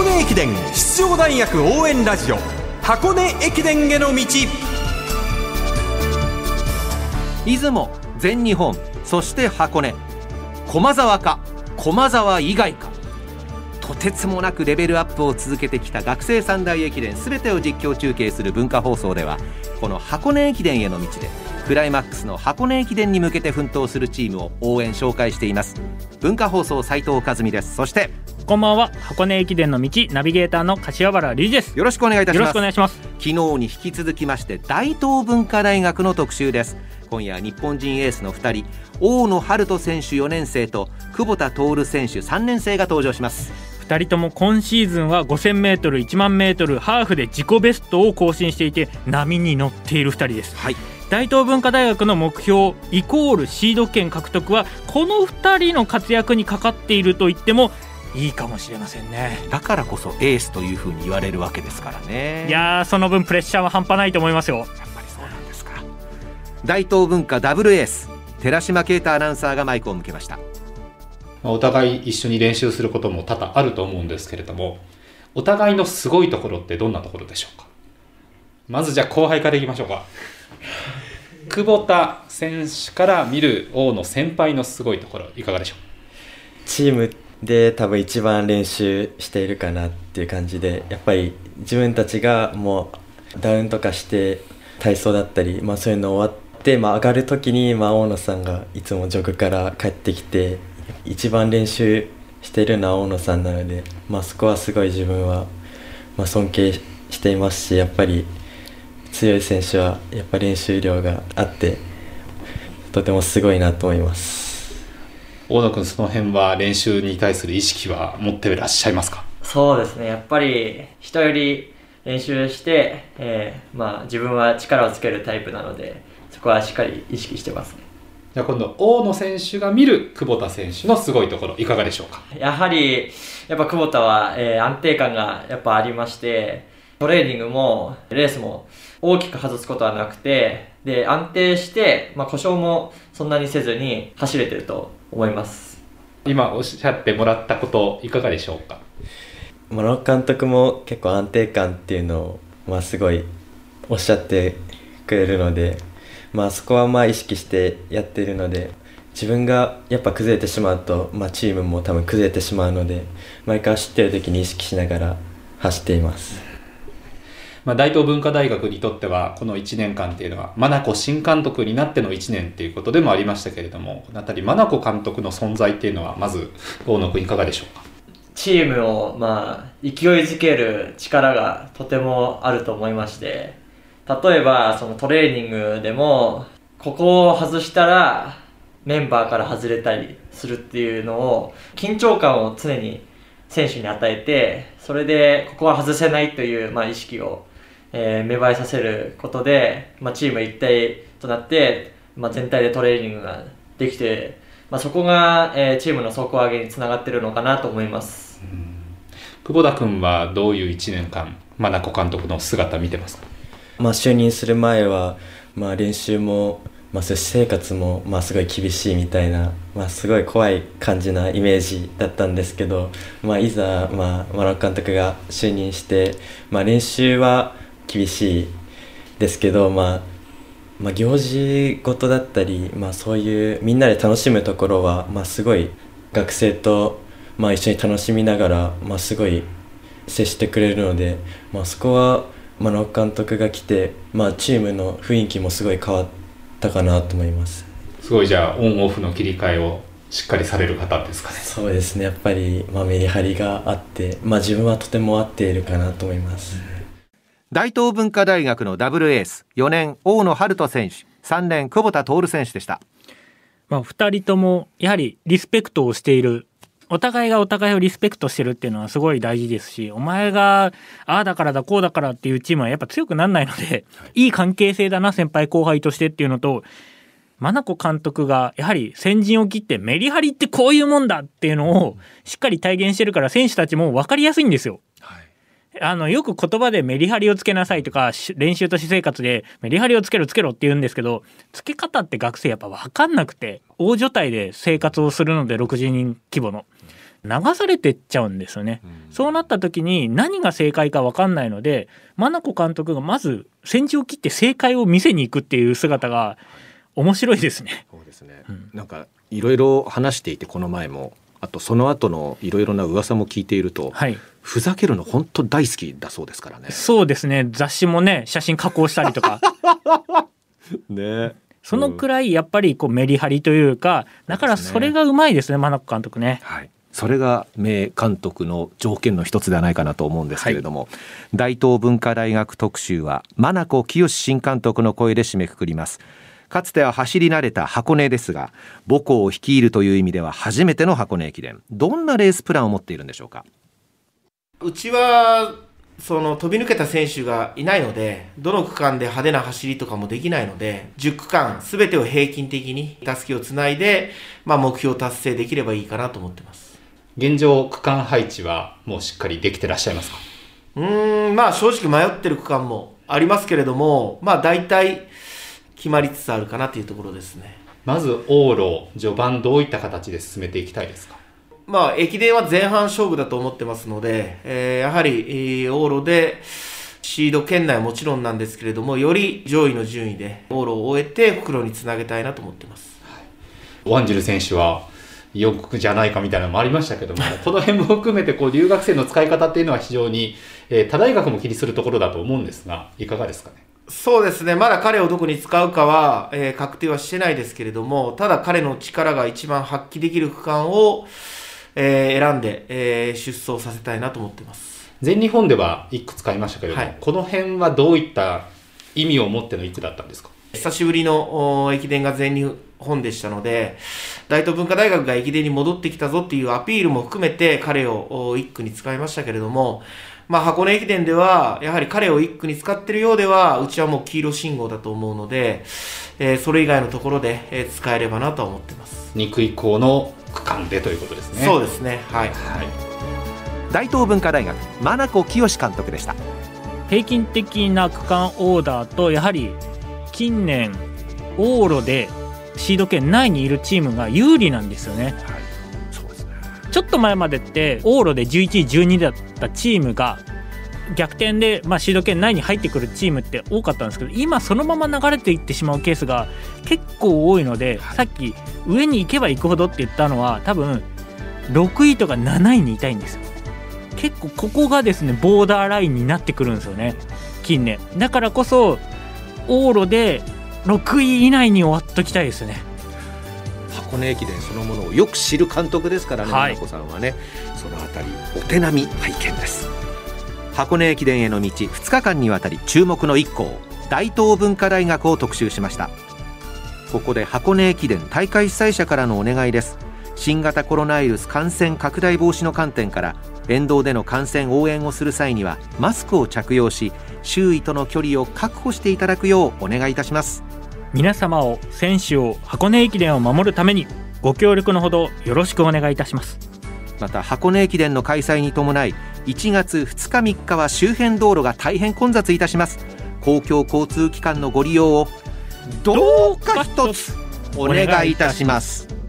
箱根駅伝出場大学応援ラジオ。箱根駅伝への道。出雲全日本そして箱根。駒沢か駒沢以外か。とてつもなくレベルアップを続けてきた学生三大駅伝全てを実況中継する文化放送ではこの箱根駅伝への道でクライマックスの箱根駅伝に向けて奮闘するチームを応援紹介しています。文化放送斉藤和美です。そしてこんばんは。箱根駅伝の道ナビゲーターの柏原隆二です。よろしくお願いいたします。よろしくお願いします。昨日に引き続きまして大東文化大学の特集です。今夜日本人エースの2人大野遥人選手4年生と久保田徹選手3年生が登場します。2人とも今シーズンは 5000m、1万 m ハーフで自己ベストを更新していて波に乗っている2人です、はい、大東文化大学の目標イコールシード権獲得はこの2人の活躍にかかっていると言ってもいいかもしれませんね。だからこそエースというふうに言われるわけですからね。いやーその分プレッシャーは半端ないと思いますよ。やっぱりそうなんですか。大東文化ダブルエース寺島啓太アナウンサーがマイクを向けました。お互い一緒に練習することも多々あると思うんですけれどもお互いのすごいところってどんなところでしょうか？まずじゃあ後輩からいきましょうか久保田選手から見る王の先輩のすごいところいかがでしょう？チームで多分一番練習しているかなっていう感じでやっぱり自分たちがもうダウンとかして体操だったり、まあ、そういうの終わって、まあ、上がる時に、まあ、大野さんがいつもジョグから帰ってきて一番練習しているのは大野さんなので、まあ、そこはすごい自分は、まあ、尊敬していますしやっぱり強い選手はやっぱ練習量があってとてもすごいなと思います。大野君その辺は練習に対する意識は持っていらっしゃいますか？そうですね。やっぱり人より練習して、えーまあ、自分は力をつけるタイプなのでそこはしっかり意識してますね。じゃあ今度大野選手が見る久保田選手のすごいところいかがでしょうか？やはりやっぱ久保田は、えー安定感がやっぱありましてトレーニングもレースも大きく外すことはなくてで安定して、まあ、故障もそんなにせずに走れてると思います今おっしゃってもらったこといかがでしょうか？諸野監督も結構安定感っていうのを、まあ、すごいおっしゃってくれるので、まあ、そこはまあ意識してやってるので自分がやっぱ崩れてしまうと、まあ、チームも多分崩れてしまうので毎回走ってる時に意識しながら走っています。まあ、大東文化大学にとってはこの1年間っていうのは真名子新監督になっての1年っていうことでもありましたけれどもこの辺り真名子監督の存在っていうのはまず大野君いかがでしょうか？チームを、まあ、勢いづける力がとてもあると思いまして例えばそのトレーニングでもここを外したらメンバーから外れたりするっていうのを緊張感を常に選手に与えてそれでここは外せないという、まあ、意識を、えー芽生えさせることで、まあ、チーム一体となって、まあ、全体でトレーニングができて、まあ、そこが、えーチームの底上げにつながってるのかなと思います。久保田君はどういう1年間真名子監督の姿見てますか？まあ、就任する前は、まあ、練習も、まあ、そういう私生活も、まあ、すごい厳しいみたいな、まあ、すごい怖い感じなイメージだったんですけど、まあ、いざ、まあ、丸尾監督が就任して、まあ、練習は厳しいですけど、まあまあ、行事事だったり、まあ、そういうみんなで楽しむところは、まあ、すごい学生と、まあ、一緒に楽しみながら、まあ、すごい接してくれるので、まあ、そこは、まあ、野監督が来て、まあ、チームの雰囲気もすごい変わったかなと思います。すごいじゃあオンオフの切り替えをしっかりされる方ですかね。そうですね。やっぱり、まあ、メリハリがあって、まあ、自分はとても合っているかなと思います、大東文化大学のダブルエース4年大野遥人選手3年久保田徹選手でしたまあ、2人ともやはりリスペクトをしているお互いがお互いをリスペクトしてるっていうのはすごい大事ですしお前がああだからだこうだからっていうチームはやっぱ強くなんないので、い、い関係性だな先輩後輩としてっていうのと真名子監督がやはり先陣を切ってメリハリってこういうもんだっていうのをしっかり体現してるから選手たちも分かりやすいんですよ。あのよく言葉でメリハリをつけなさいとかし練習と私生活でメリハリをつけろつけろって言うんですけどつけ方って学生やっぱ分かんなくて大所帯で生活をするので60人規模の。流されてっちゃうんですよね。そうなった時に何が正解か分かんないので真名子監督がまず先陣を切って正解を見せに行くっていう姿が面白いですね。そうですね、うんなんかいろいろ話していてこの前もあとその後のいろいろな噂も聞いていると、はい、ふざけるの本当大好きだそうですからね。そうですね。雑誌もね写真加工したりとか。ね。そのくらいやっぱりこうメリハリというかだからそれがうまいですね真名子監督ね。はい、それが名監督の条件の一つではないかなと思うんですけれども、大東文化大学特集は真名子清新監督の声で締めくくります。かつては走り慣れた箱根ですが母校を率いるという意味では初めての箱根駅伝。どんなレースプランを持っているんでしょうか？うちはその飛び抜けた選手がいないので、どの区間で派手な走りとかもできないので、10区間すべてを平均的にたすきをつないで、まあ、目標達成できればいいかなと思ってます。現状区間配置はもうしっかりできてらっしゃいますか？うーん、まあ正直迷ってる区間もありますけれども、まあ大体決まりつつあるかなというところですね。まず往路序盤どういった形で進めていきたいですか？まあ、駅伝は前半勝負だと思ってますので、えーやはり、えー往路で、シード圏内はもちろんなんですけれども、より上位の順位で往路を終えて、袋につなげたいなと思ってます。ワンジル選手はよくじゃないかみたいなのもありましたけども この辺も含めてこう留学生の使い方っていうのは非常に、えー他大学も気にするところだと思うんですがいかがですかね？そうですね、まだ彼をどこに使うかは、えー確定はしてないですけれども、ただ彼の力が一番発揮できる区間を、えー選んで、えー出走させたいなと思ってます。全日本では1区使いましたけれども、はいこの辺はどういった意味を持っての1区だったんですか？久しぶりのお駅伝が全日本でしたので、大東文化大学が駅伝に戻ってきたぞっていうアピールも含めて彼をお一区に使いましたけれども、まあ、箱根駅伝では、やはり彼を一区に使ってるようでは、うちはもう黄色信号だと思うので、えーそれ以外のところで、えー使えればなとは思ってます。2区以降の区間でということですね。そうですね、はい。大東文化大学真名子清監督でした。平均的な区間オーダーとやはり近年往路でシード圏内にいるチームが有利なんですよね。そうですね。ちょっと前までって往路で11位12位だったチームが逆転で、まあ、シード圏内に入ってくるチームって多かったんですけど今そのまま流れていってしまうケースが結構多いのでさっき上に行けば行くほどって言ったのは多分6位とか7位にいたいんですよ。結構ここがですねボーダーラインになってくるんですよね近年。だからこそ往路で6位以内に終わっときたいですね。箱根駅伝そのものをよく知る監督ですからね、はい。さんはねそのあたりお手並み拝見です箱根駅伝への道2日間にわたり注目の一校大東文化大学を特集しました。ここで箱根駅伝大会主催者からのお願いです。新型コロナウイルス感染拡大防止の観点から沿道での観戦応援をする際にはマスクを着用し周囲との距離を確保していただくようお願いいたします。皆様を選手を箱根駅伝を守るためにご協力のほどよろしくお願いいたします。また箱根駅伝の開催に伴い1月2日3日は周辺道路が大変混雑いたします。公共交通機関のご利用をどうか一つお願いいたします。